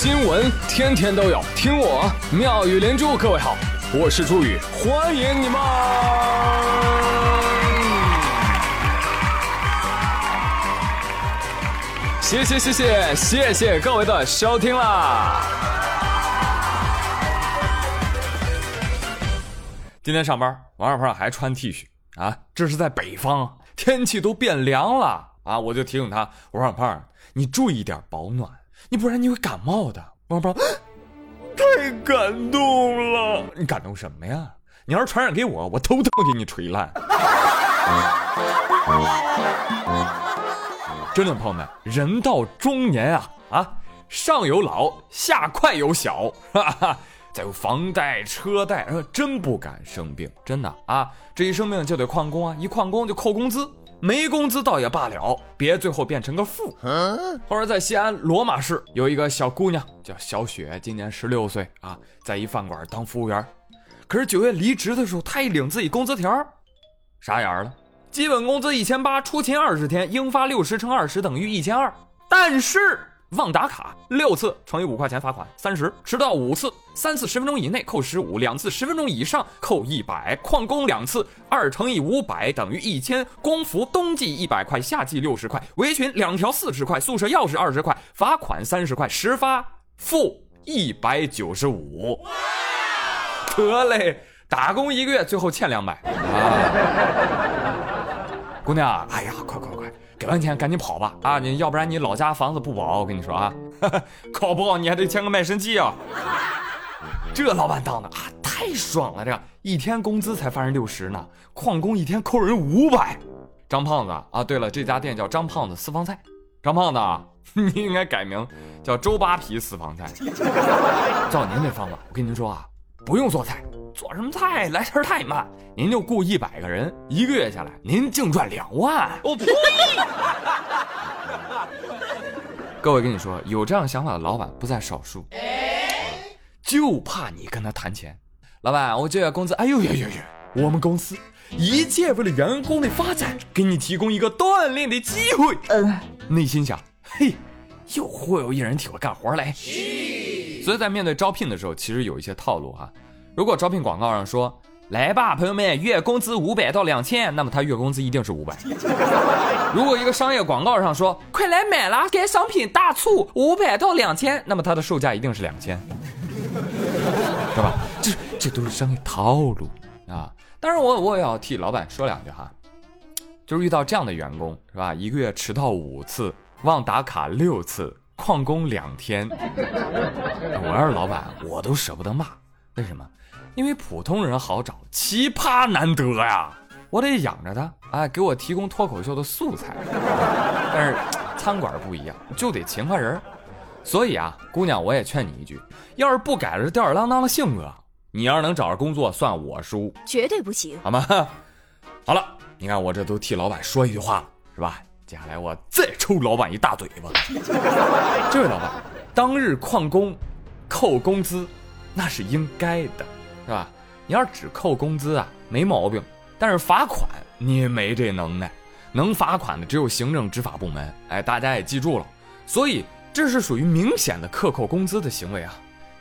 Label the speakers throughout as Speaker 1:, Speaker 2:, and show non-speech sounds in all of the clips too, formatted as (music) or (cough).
Speaker 1: 新闻天天都有，听我妙语连珠。各位好，我是朱宇，欢迎你们！谢谢谢谢谢谢各位的收听啦！今天上班，王小胖还穿 T 恤啊，这是在北方，天气都变凉了啊！我就提醒他，王小胖，你注意点保暖。你不然你会感冒的，王宝，太感动了！你感动什么呀？你要是传染给我，我头疼给你锤烂。真的，朋友们，人到中年啊啊，上有老，下快有小，哈哈，再有房贷车贷，真不敢生病，真的啊，这一生病就得旷工啊，一旷工就扣工资。没工资倒也罢了，别最后变成个富。或者在西安罗马市有一个小姑娘叫小雪，今年十六岁啊，在一饭馆当服务员。可是九月离职的时候，她一领自己工资条，傻眼了。基本工资一千八，出勤二十天，应发六十乘二十等于一千二。但是。忘打卡六次乘以五块钱罚款三十，迟到五次三次十分钟以内扣十五，两次十分钟以上扣一百。旷工两次二乘以五百等于一千，工服冬季一百块，夏季六十块，围裙两条四十块，宿舍钥匙二十块，罚款三十块，实发负一百九十五。得嘞，打工一个月最后欠两百啊！姑娘，哎呀，快！给完钱赶紧跑吧啊！你要不然你老家房子不保，我跟你说啊，搞不好你还得签个卖身契啊。这老板当的啊，太爽了！这个一天工资才发人六十呢，旷工一天扣人五百。张胖子啊，对了，这家店叫张胖子私房菜。张胖子，(laughs) 你应该改名叫周扒皮私房菜。照您这方法，我跟您说啊，不用做菜。做什么菜来词太慢，您就雇一百个人，一个月下来您净赚两万。我呸！(laughs) 各位跟你说，有这样想法的老板不在少数，就怕你跟他谈钱。老板，我这月工资，哎呦呦呦呦！我们公司一切为了员工的发展，给你提供一个锻炼的机会。嗯，内心想，嘿，又忽悠一人替我干活来。所以在面对招聘的时候，其实有一些套路哈。如果招聘广告上说“来吧，朋友们，月工资五百到两千”，那么他月工资一定是五百。(laughs) 如果一个商业广告上说“快来买啦，该商品大促五百到两千”，那么它的售价一定是两千，(laughs) 是吧？这这都是商业套路啊！当然，我我也要替老板说两句哈，就是遇到这样的员工，是吧？一个月迟到五次，忘打卡六次，旷工两天，我要是老板，我都舍不得骂。为什么？因为普通人好找，奇葩难得呀！我得养着他，哎，给我提供脱口秀的素材。但是 (tsk) 餐馆不一样，就得勤快人。所以啊，姑娘，我也劝你一句：要是不改了这吊儿郎当的性格，你要是能找着工作，算我输，
Speaker 2: 绝对不行，
Speaker 1: 好吗？(laughs) 好了，你看我这都替老板说一句话了，是吧？接下来我再抽老板一大嘴巴。(laughs) 这位老板，当日旷工，扣工资，那是应该的。是吧？你要是只扣工资啊，没毛病。但是罚款你没这能耐，能罚款的只有行政执法部门。哎，大家也记住了。所以这是属于明显的克扣工资的行为啊。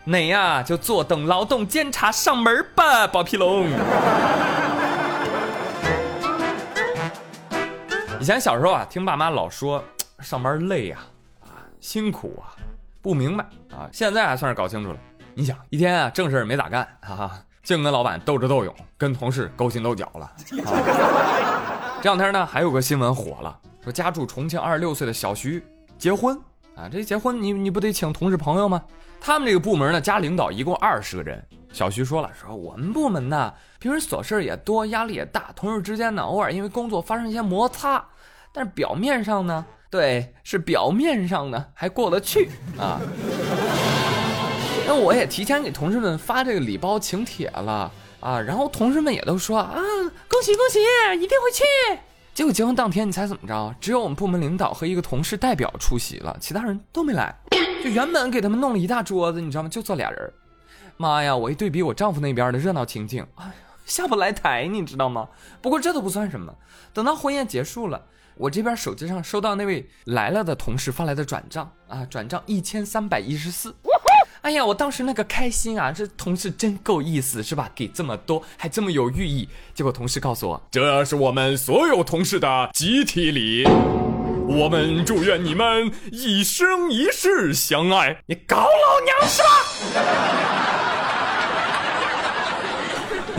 Speaker 1: 你呀？就坐等劳动监察上门吧，宝皮龙。以前小时候啊，听爸妈老说上班累呀，啊辛苦啊，不明白啊。现在还算是搞清楚了。你想一天啊，正事没咋干，哈哈，净跟老板斗智斗勇，跟同事勾心斗角了。这两天呢，还有个新闻火了，说家住重庆二十六岁的小徐结婚啊，这结婚你你不得请同事朋友吗？他们这个部门呢，加领导一共二十个人。小徐说了，说我们部门呢，平时琐事也多，压力也大，同事之间呢，偶尔因为工作发生一些摩擦，但是表面上呢，对，是表面上呢还过得去啊。那我也提前给同事们发这个礼包请帖了啊，然后同事们也都说啊，恭喜恭喜，一定会去。结果结婚当天，你猜怎么着？只有我们部门领导和一个同事代表出席了，其他人都没来。就原本给他们弄了一大桌子，你知道吗？就坐俩人。妈呀！我一对比我丈夫那边的热闹情景，哎呀，下不来台，你知道吗？不过这都不算什么，等到婚宴结束了，我这边手机上收到那位来了的同事发来的转账啊，转账一千三百一十四。哎呀，我当时那个开心啊，这同事真够意思，是吧？给这么多，还这么有寓意。结果同事告诉我，
Speaker 2: 这是我们所有同事的集体礼。我们祝愿你们一生一世相爱。
Speaker 1: 你搞老娘是吧？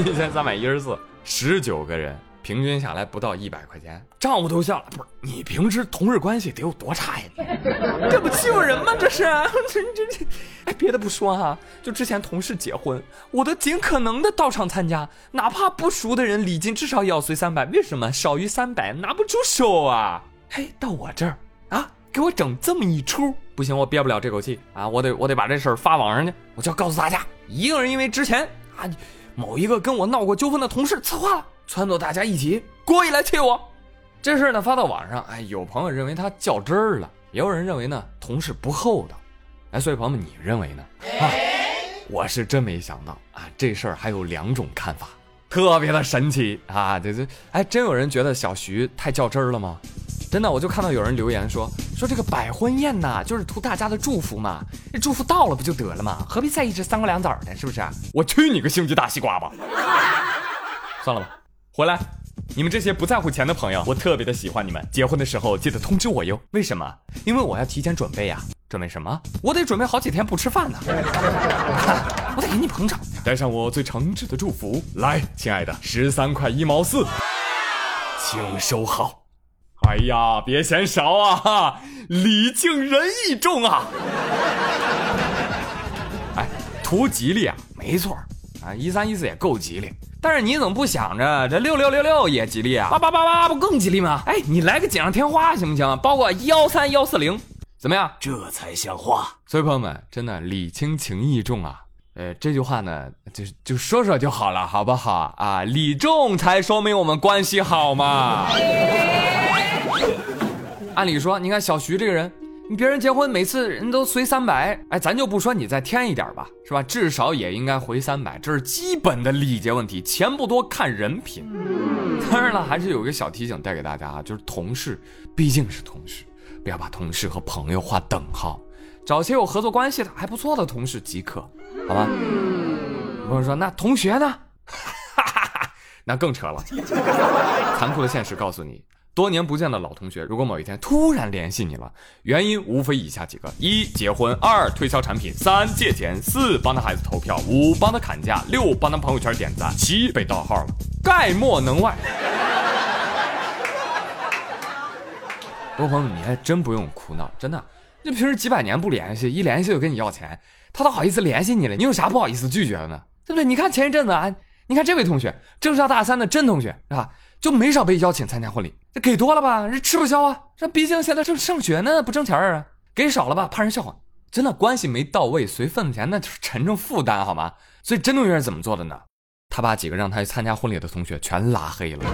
Speaker 1: (laughs) 一千三百一十四，十九个人。平均下来不到一百块钱，账我都笑了。不是你平时同事关系得有多差呀？你这不欺负人吗？这是 (laughs) 这这这！哎，别的不说哈，就之前同事结婚，我都尽可能的到场参加，哪怕不熟的人，礼金至少也要随三百。为什么少于三百拿不出手啊？嘿，到我这儿啊，给我整这么一出，不行，我憋不了这口气啊！我得我得把这事儿发网上去，我就要告诉大家，一个人因为之前啊某一个跟我闹过纠纷的同事策划了。撺掇大家一起过意来气我，这事呢发到网上，哎，有朋友认为他较真儿了，也有人认为呢同事不厚道，哎，所以朋友们你认为呢？啊，我是真没想到啊，这事儿还有两种看法，特别的神奇啊！这这，哎，真有人觉得小徐太较真儿了吗？真的，我就看到有人留言说说这个百婚宴呐，就是图大家的祝福嘛，这祝福到了不就得了嘛，何必在意这三瓜两枣的，是不是？我去你个星际大西瓜吧！(laughs) 算了吧。回来，你们这些不在乎钱的朋友，我特别的喜欢你们。结婚的时候记得通知我哟。为什么？因为我要提前准备呀。准备什么？我得准备好几天不吃饭呢。(laughs) 我得给你捧场，
Speaker 2: 带上我最诚挚的祝福。来，亲爱的，十三块一毛四，请收好。哎呀，别嫌少啊，哈礼敬人义重啊。(laughs)
Speaker 1: 哎，图吉利啊，没错啊，一三一四也够吉利。但是你怎么不想着这六六六六也吉利啊？八八八八不更吉利吗？哎，你来个锦上添花行不行？包括幺三幺四零，怎么样？
Speaker 2: 这才像话。
Speaker 1: 所以朋友们，真的礼轻情意重啊。呃，这句话呢，就就说说就好了，好不好啊？礼重才说明我们关系好嘛。(laughs) 按理说，你看小徐这个人。你别人结婚每次人都随三百，哎，咱就不说你再添一点吧，是吧？至少也应该回三百，这是基本的礼节问题。钱不多看人品。当然了，还是有个小提醒带给大家啊，就是同事毕竟是同事，不要把同事和朋友划等号，找些有合作关系的还不错的同事即可，好吧？朋友说那同学呢？(laughs) 那更扯了。残酷的现实告诉你。多年不见的老同学，如果某一天突然联系你了，原因无非以下几个：一、结婚；二、推销产品；三、借钱；四、帮他孩子投票；五、帮他砍价；六、帮他朋友圈点赞；七、被盗号了。概莫能外。各位朋友，你还真不用哭闹，真的。你平时几百年不联系，一联系就跟你要钱，他都好意思联系你了，你有啥不好意思拒绝的呢？对不对？你看前一阵子啊，你看这位同学，正上大三的甄同学，是吧？就没少被邀请参加婚礼，这给多了吧，这吃不消啊！这毕竟现在正上学呢，不挣钱啊。给少了吧，怕人笑话。真的关系没到位，随份子钱那就是沉重负担，好吗？所以真同学是怎么做的呢？他把几个让他去参加婚礼的同学全拉黑了。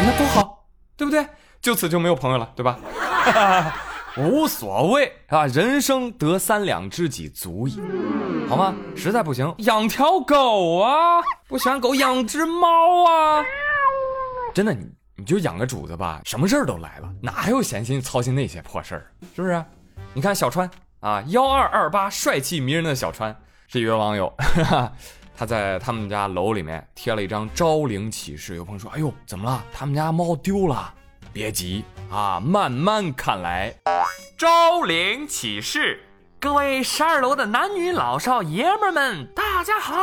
Speaker 1: 你看多好，对不对？就此就没有朋友了，对吧？哈哈哈无所谓啊，人生得三两知己足矣，好吗？实在不行养条狗啊，不喜欢狗养只猫啊。真的，你你就养个主子吧，什么事儿都来了，哪还有闲心操心那些破事儿？是不是？你看小川啊，幺二二八帅气迷人的小川是一位网友，哈 (laughs) 哈他在他们家楼里面贴了一张招灵启事。有朋友说：“哎呦，怎么了？他们家猫丢了？”别急啊，慢慢看来。招灵启事，各位十二楼的男女老少爷们们，大家好，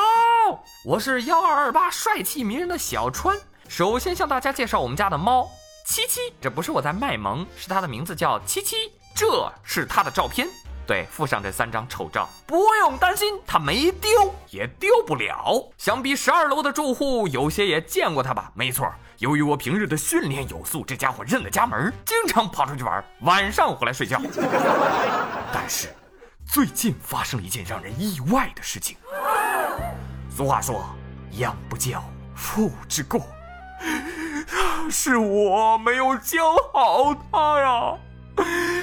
Speaker 1: 我是幺二二八帅气迷人的小川。首先向大家介绍我们家的猫七七，这不是我在卖萌，是它的名字叫七七，这是它的照片。对，附上这三张丑照，不用担心，它没丢，也丢不了。想必十二楼的住户有些也见过它吧？没错，由于我平日的训练有素，这家伙认了家门，经常跑出去玩，晚上回来睡觉。(laughs) 但是，最近发生了一件让人意外的事情。俗话说，养不教，父之过，(laughs) 是我没有教好他呀。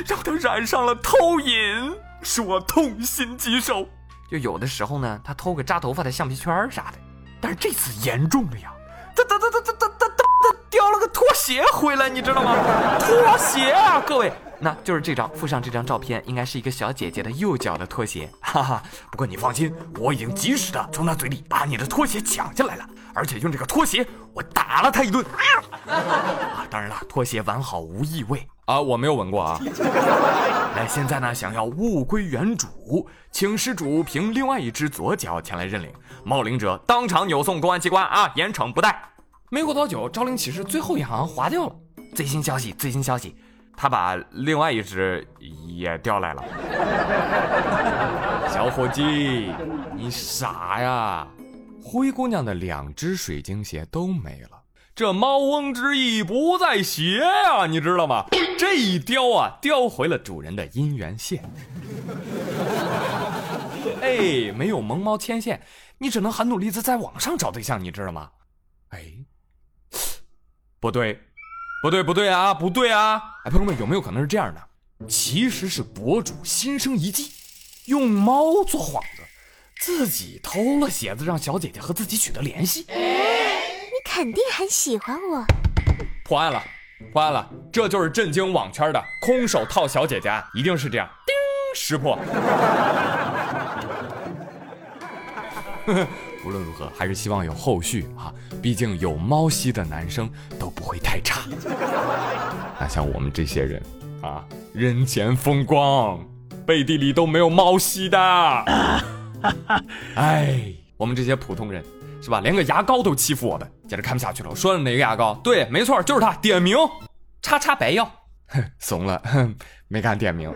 Speaker 1: 让他染上了偷瘾，使我痛心疾首。就有的时候呢，他偷个扎头发的橡皮圈啥的，但是这次严重了呀！他他他他他他他他叼了个拖鞋回来，你知道吗？拖鞋啊，各位，那就是这张，附上这张照片，应该是一个小姐姐的右脚的拖鞋，哈哈。不过你放心，我已经及时的从她嘴里把你的拖鞋抢下来了，而且用这个拖鞋我打了他一顿。啊，当然了，拖鞋完好无异味啊，我没有闻过啊。那现在呢，想要物归原主，请失主凭另外一只左脚前来认领，冒领者当场扭送公安机关啊，严惩不贷。没过多久，招领启事最后一行划掉了。最新消息，最新消息，他把另外一只也调来了。小伙计，你傻呀？灰姑娘的两只水晶鞋都没了，这猫翁之意不在鞋呀，你知道吗？这一叼啊，叼回了主人的姻缘线。(laughs) 哎，没有萌猫牵线，你只能很努力的在网上找对象，你知道吗？哎。(sniffs) 不对，不对，不对啊，不对啊！哎，朋友们，有没有可能是这样的？其实是博主心生一计，用猫做幌，自己偷了鞋子，让小姐姐和自己取得联系。
Speaker 3: 你肯定很喜欢我。
Speaker 1: 破案了，破案了！这就是震惊网圈的空手套小姐姐案，一定是这样。叮，识破。(laughs) 无论如何，还是希望有后续啊！毕竟有猫系的男生都不会太差。那像我们这些人啊，人前风光，背地里都没有猫系的。(laughs) 哎，我们这些普通人是吧？连个牙膏都欺负我们，简直看不下去了。我说的哪个牙膏？对，没错，就是他，点名，叉叉白药。怂了，没敢点名。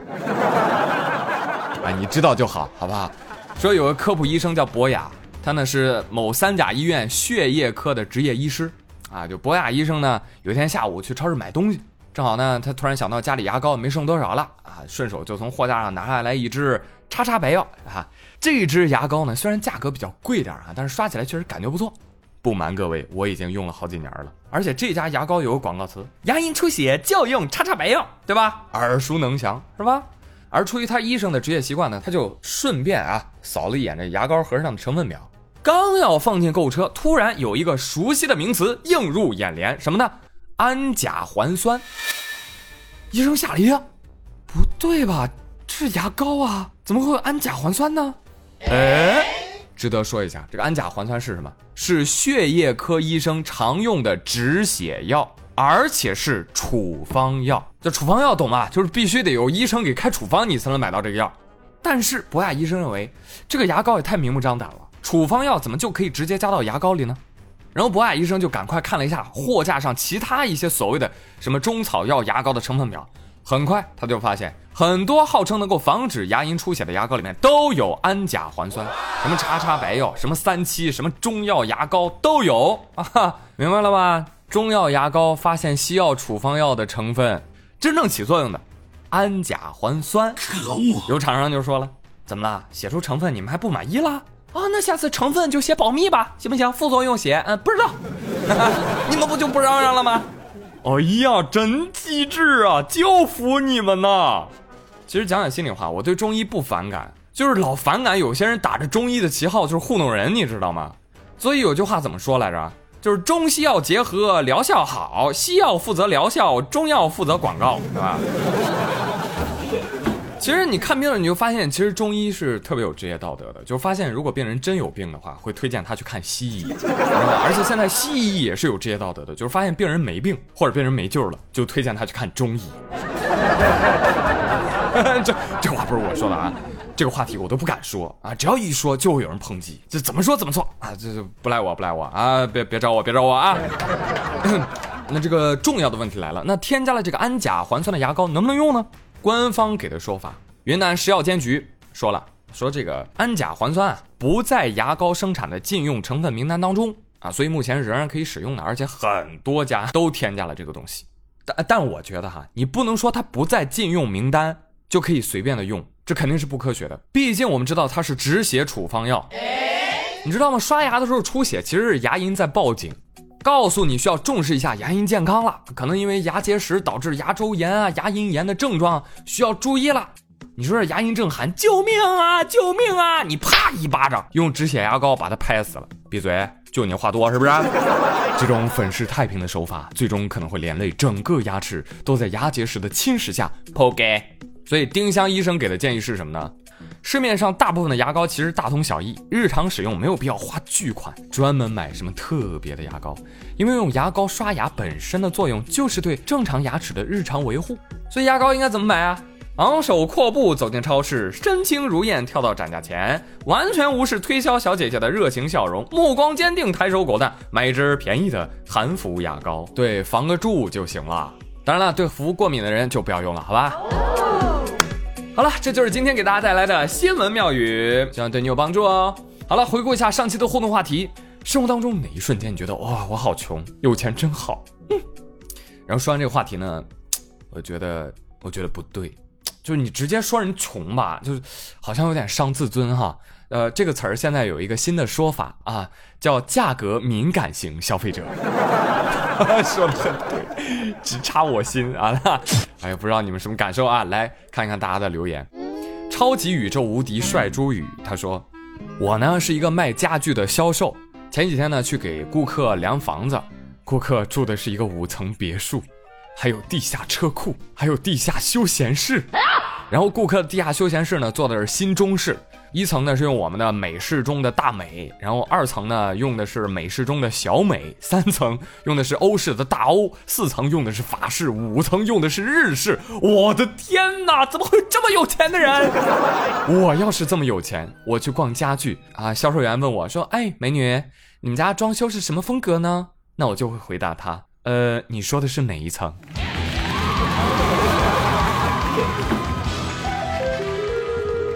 Speaker 1: 啊，(laughs) 你知道就好，好不好？说有个科普医生叫博雅。他呢是某三甲医院血液科的执业医师，啊，就博雅医生呢，有一天下午去超市买东西，正好呢，他突然想到家里牙膏没剩多少了，啊，顺手就从货架上拿下来一支叉叉白药，啊，这支牙膏呢虽然价格比较贵点啊，但是刷起来确实感觉不错。不瞒各位，我已经用了好几年了，而且这家牙膏有个广告词：牙龈出血就用叉叉白药，对吧？耳熟能详，是吧？而出于他医生的职业习惯呢，他就顺便啊扫了一眼这牙膏盒上的成分表。刚要放进购物车，突然有一个熟悉的名词映入眼帘，什么呢？氨甲环酸。医生吓了一跳，不对吧？是牙膏啊，怎么会有氨甲环酸呢？哎，值得说一下，这个氨甲环酸是什么？是血液科医生常用的止血药，而且是处方药。这处方药懂吗？就是必须得有医生给开处方，你才能买到这个药。但是博雅医生认为，这个牙膏也太明目张胆了。处方药怎么就可以直接加到牙膏里呢？然后博雅医生就赶快看了一下货架上其他一些所谓的什么中草药牙膏的成分表，很快他就发现很多号称能够防止牙龈出血的牙膏里面都有氨甲环酸，什么叉叉白药、什么三七、什么中药牙膏都有 (laughs) 啊，明白了吧？中药牙膏发现西药处方药的成分，真正起作用的氨甲环酸，可恶！有厂商就说了，怎么了？写出成分你们还不满意了？啊，那下次成分就写保密吧，行不行？副作用写，嗯，不知道。(laughs) 你们不就不嚷嚷了吗？哎呀，真机智啊，就服你们呐！其实讲讲心里话，我对中医不反感，就是老反感有些人打着中医的旗号就是糊弄人，你知道吗？所以有句话怎么说来着？就是中西药结合，疗效好，西药负责疗效，中药负责广告，是吧？其实你看病了，你就发现，其实中医是特别有职业道德的。就发现，如果病人真有病的话，会推荐他去看西医。而且现在西医也是有职业道德的，就是发现病人没病或者病人没救了，就推荐他去看中医。(laughs) 这这话不是我说的啊，这个话题我都不敢说啊，只要一说就会有人抨击，这怎么说怎么错啊，这这不赖我不赖我啊，别别找我别找我啊。(coughs) 那这个重要的问题来了，那添加了这个氨甲环酸的牙膏能不能用呢？官方给的说法，云南食药监局说了，说这个氨甲环酸啊不在牙膏生产的禁用成分名单当中啊，所以目前仍然可以使用的，而且很多家都添加了这个东西。但但我觉得哈，你不能说它不在禁用名单就可以随便的用，这肯定是不科学的。毕竟我们知道它是止血处方药，你知道吗？刷牙的时候出血，其实是牙龈在报警。告诉你需要重视一下牙龈健康了，可能因为牙结石导致牙周炎啊、牙龈炎的症状需要注意了。你说这牙龈正喊救命啊，救命啊！你啪一巴掌，用止血牙膏把它拍死了。闭嘴，就你话多是不是？这种粉饰太平的手法，最终可能会连累整个牙齿都在牙结石的侵蚀下破盖。所以丁香医生给的建议是什么呢？市面上大部分的牙膏其实大同小异，日常使用没有必要花巨款专门买什么特别的牙膏，因为用牙膏刷牙本身的作用就是对正常牙齿的日常维护。所以牙膏应该怎么买啊？昂首阔步走进超市，身轻如燕跳到展架前，完全无视推销小姐姐的热情笑容，目光坚定，抬手果断买一支便宜的含氟牙膏，对，防个蛀就行了。当然了，对氟过敏的人就不要用了，好吧？好了，这就是今天给大家带来的新闻妙语，希望对你有帮助哦。好了，回顾一下上期的互动话题：生活当中哪一瞬间你觉得哇，我好穷，有钱真好？嗯。然后说完这个话题呢，我觉得，我觉得不对，就是你直接说人穷吧，就是好像有点伤自尊哈。呃，这个词儿现在有一个新的说法啊，叫价格敏感型消费者。(laughs) 说的很对，直插我心啊！(laughs) 哎呀，不知道你们什么感受啊？来看一看大家的留言。超级宇宙无敌帅朱宇他说：“我呢是一个卖家具的销售，前几天呢去给顾客量房子，顾客住的是一个五层别墅，还有地下车库，还有地下休闲室。然后顾客地下休闲室呢做的是新中式。”一层呢是用我们的美式中的大美，然后二层呢用的是美式中的小美，三层用的是欧式的大欧，四层用的是法式，五层用的是日式。我的天哪，怎么会这么有钱的人？我要是这么有钱，我去逛家具啊，销售员问我说：“哎，美女，你们家装修是什么风格呢？”那我就会回答他：“呃，你说的是哪一层？”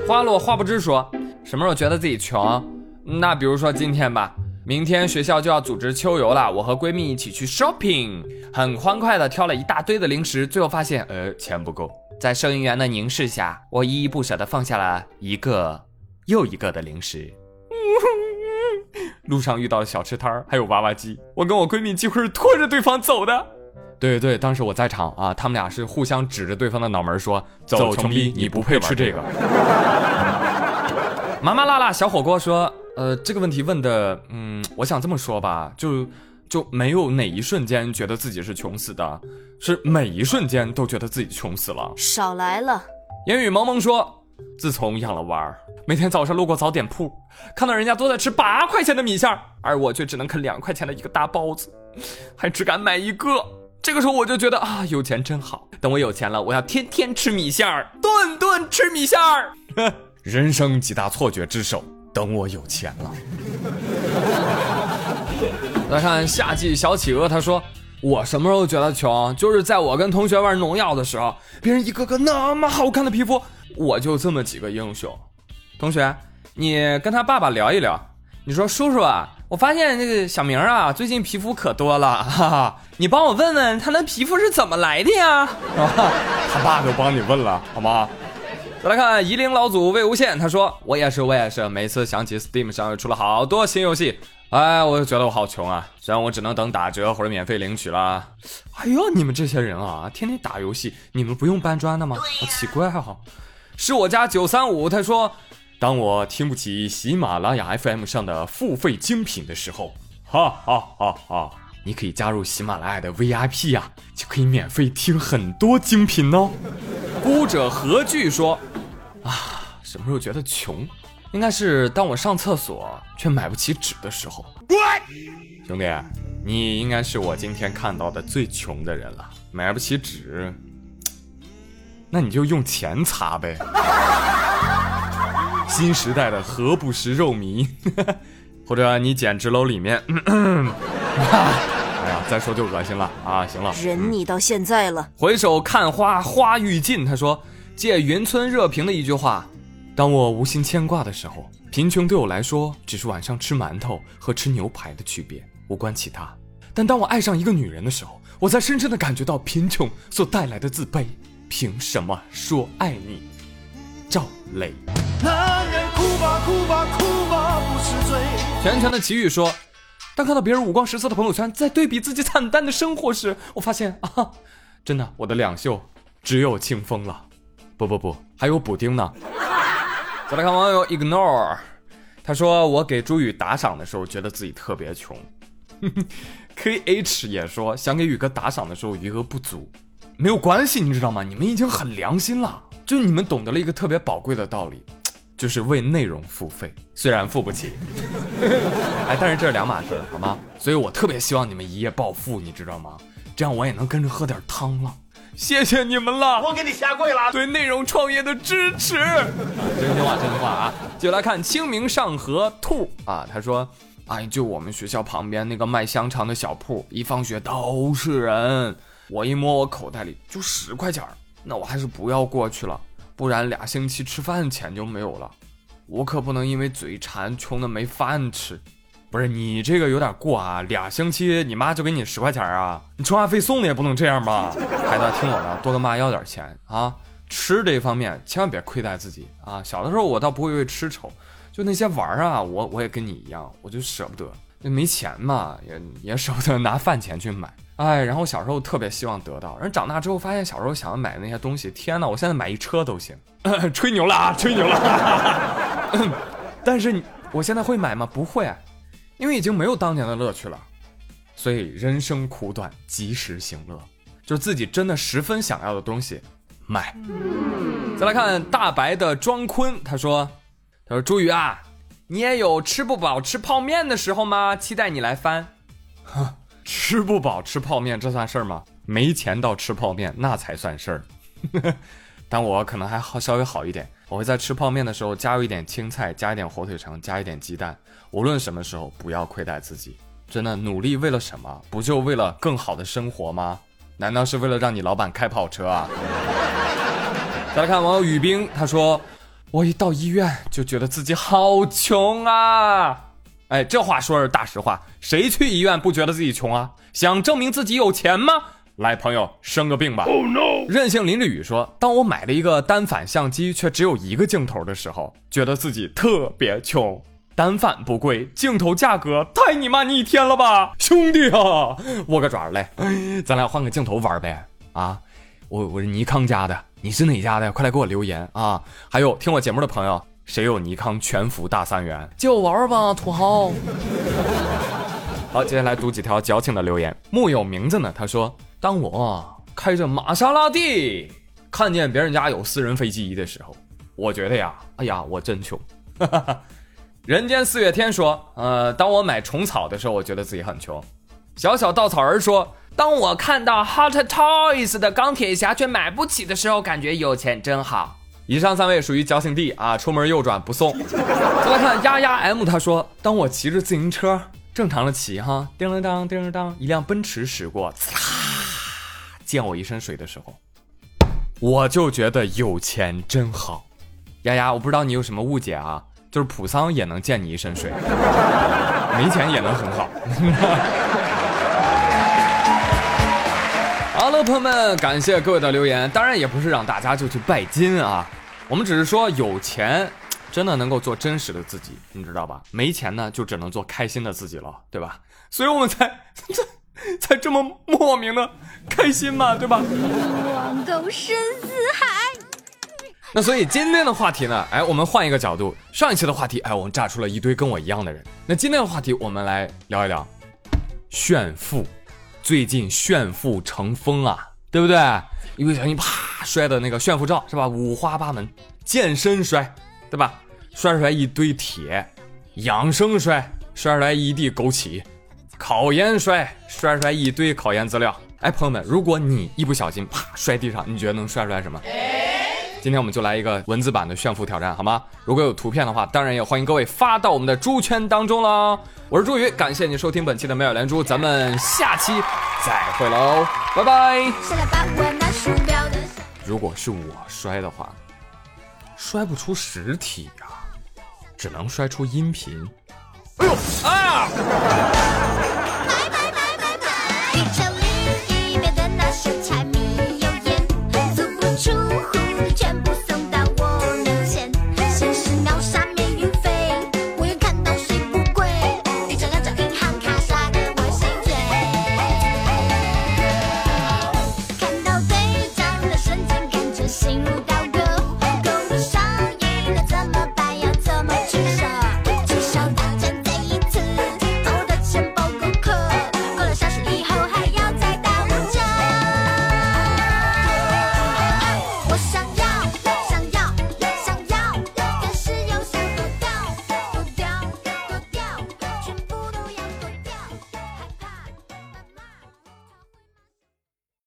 Speaker 1: 花落花不知说，什么时候觉得自己穷？那比如说今天吧，明天学校就要组织秋游了，我和闺蜜一起去 shopping，很欢快的挑了一大堆的零食，最后发现，呃，钱不够。在收银员的凝视下，我依依不舍的放下了一个又一个的零食。路上遇到了小吃摊还有娃娃机，我跟我闺蜜几乎是拖着对方走的。对对，当时我在场啊，他们俩是互相指着对方的脑门说：“走，穷逼，你不配吃这个。”麻麻辣辣小火锅说：“呃，这个问题问的，嗯，我想这么说吧，就就没有哪一瞬间觉得自己是穷死的，是每一瞬间都觉得自己穷死了。”
Speaker 3: 少来了。
Speaker 1: 烟雨蒙蒙说：“自从养了娃儿，每天早上路过早点铺，看到人家都在吃八块钱的米线，而我却只能啃两块钱的一个大包子，还只敢买一个。”这个时候我就觉得啊，有钱真好。等我有钱了，我要天天吃米线儿，顿顿吃米线儿。(laughs) 人生几大错觉之首，等我有钱了。来看夏季小企鹅，他说：“我什么时候觉得穷？就是在我跟同学玩农药的时候，别人一个个那么好看的皮肤，我就这么几个英雄。同学，你跟他爸爸聊一聊，你说叔叔啊。”我发现这个小明啊，最近皮肤可多了，哈哈！你帮我问问他那皮肤是怎么来的呀？(laughs)
Speaker 2: 他爸都帮你问了，好吗？
Speaker 1: 再来看夷陵老祖魏无羡，他说：“我也是，我也是，每次想起 Steam 上又出了好多新游戏，哎，我就觉得我好穷啊！虽然我只能等打折或者免费领取了。哎呦，你们这些人啊，天天打游戏，你们不用搬砖的吗？好奇怪哈！是我家九三五，他说。”当我听不起喜马拉雅 FM 上的付费精品的时候，哈哈哈哈！你可以加入喜马拉雅的 VIP 呀，就可以免费听很多精品哦。孤者何惧说：“啊，什么时候觉得穷？应该是当我上厕所却买不起纸的时候。”兄弟，你应该是我今天看到的最穷的人了。买不起纸，那你就用钱擦呗。新时代的何不食肉糜，(laughs) 或者你简直楼里面，(coughs) 哎呀，再说就恶心了啊！行了，
Speaker 3: 忍你到现在了。
Speaker 1: 回首看花，花欲尽。他说：“借云村热评的一句话，当我无心牵挂的时候，贫穷对我来说只是晚上吃馒头和吃牛排的区别，无关其他。但当我爱上一个女人的时候，我才深深的感觉到贫穷所带来的自卑。凭什么说爱你？”赵雷。男人哭吧哭吧哭吧不是罪。全全的奇遇说，当看到别人五光十色的朋友圈，在对比自己惨淡的生活时，我发现 (laughs) 啊，真的，我的两袖只有清风了。不不不，还有补丁呢。(laughs) 再来看网友 ignore，他说我给朱宇打赏的时候，觉得自己特别穷。(laughs) K H 也说想给宇哥打赏的时候余额不足，没有关系，你知道吗？你们已经很良心了，就你们懂得了一个特别宝贵的道理，就是为内容付费，虽然付不起，(laughs) 哎，但是这是两码事，好吗？所以我特别希望你们一夜暴富，你知道吗？这样我也能跟着喝点汤了。谢谢你们了，
Speaker 4: 我给你下跪了。
Speaker 1: 对内容创业的支持，真心话，真心话啊！就来看清明上河兔啊，他说。哎，就我们学校旁边那个卖香肠的小铺，一放学都是人。我一摸我口袋里就十块钱那我还是不要过去了，不然俩星期吃饭钱就没有了。我可不能因为嘴馋穷的没饭吃。不是你这个有点过啊，俩星期你妈就给你十块钱啊？你充话费送的也不能这样吧？孩子，听我的，多跟妈要点钱啊！吃这方面千万别亏待自己啊！小的时候我倒不会为吃愁。就那些玩啊，我我也跟你一样，我就舍不得，没钱嘛，也也舍不得拿饭钱去买，(laughs) 哎，然后小时候特别希望得到，人长大之后发现小时候想要买的那些东西，天哪，我现在买一车都行，(laughs) 吹牛了啊，(laughs) 吹牛了，但是我现在会买吗？不会，因为已经没有当年的乐趣了，所以人生苦短，及时行乐，就是自己真的十分想要的东西买。再来看大白的庄坤，他说。他说：“朱宇啊，你也有吃不饱吃泡面的时候吗？期待你来翻。(laughs) 哈，吃不饱吃泡面这算事儿吗？没钱到吃泡面那才算事儿。(laughs) 但我可能还好稍微好一点，我会在吃泡面的时候加入一点青菜，加一点火腿肠，加一点鸡蛋。无论什么时候，不要亏待自己。真的努力为了什么？不就为了更好的生活吗？难道是为了让你老板开跑车啊？” (laughs) 再来看网友雨冰，他说。我一到医院就觉得自己好穷啊！哎，这话说是大实话，谁去医院不觉得自己穷啊？想证明自己有钱吗？来，朋友，生个病吧。Oh no！任性淋着雨说：“当我买了一个单反相机，却只有一个镜头的时候，觉得自己特别穷。单反不贵，镜头价格太你妈逆天了吧，兄弟啊！握个爪来，咱俩换个镜头玩呗。啊，我我是尼康家的。”你是哪家的？快来给我留言啊！还有听我节目的朋友，谁有尼康全幅大三元，借我玩玩吧，土豪。(laughs) 好，接下来读几条矫情的留言。木有名字呢，他说：“当我开着玛莎拉蒂看见别人家有私人飞机的时候，我觉得呀，哎呀，我真穷。(laughs) ”人间四月天说：“呃，当我买虫草的时候，我觉得自己很穷。”小小稻草人说。当我看到 Hot Toys 的钢铁侠却买不起的时候，感觉有钱真好。以上三位属于矫情地啊，出门右转不送。再来看丫丫 M，他说：当我骑着自行车正常的骑哈，叮铃当叮铃当，一辆奔驰驶过，擦，溅我一身水的时候，我就觉得有钱真好。丫丫，我不知道你有什么误解啊，就是普桑也能溅你一身水，没钱也能很好。好了，朋友们，感谢各位的留言。当然，也不是让大家就去拜金啊，我们只是说有钱真的能够做真实的自己，你知道吧？没钱呢，就只能做开心的自己了，对吧？所以我们才才才这么莫名的开心嘛，对吧？
Speaker 3: 望东深似海。
Speaker 1: 那所以今天的话题呢，哎，我们换一个角度。上一期的话题，哎，我们炸出了一堆跟我一样的人。那今天的话题，我们来聊一聊炫富。最近炫富成风啊，对不对？一不小心啪摔的那个炫富照是吧？五花八门，健身摔，对吧？摔出来一堆铁，养生摔，摔出来一地枸杞，考研摔，摔出来一堆考研资料。哎，朋友们，如果你一不小心啪摔地上，你觉得能摔出来什么？今天我们就来一个文字版的炫富挑战，好吗？如果有图片的话，当然也欢迎各位发到我们的猪圈当中喽。我是朱宇，感谢你收听本期的妙语连珠，咱们下期再会喽，拜拜。如果是我摔的话，摔不出实体呀，只能摔出音频。哎呦啊！买买买买买！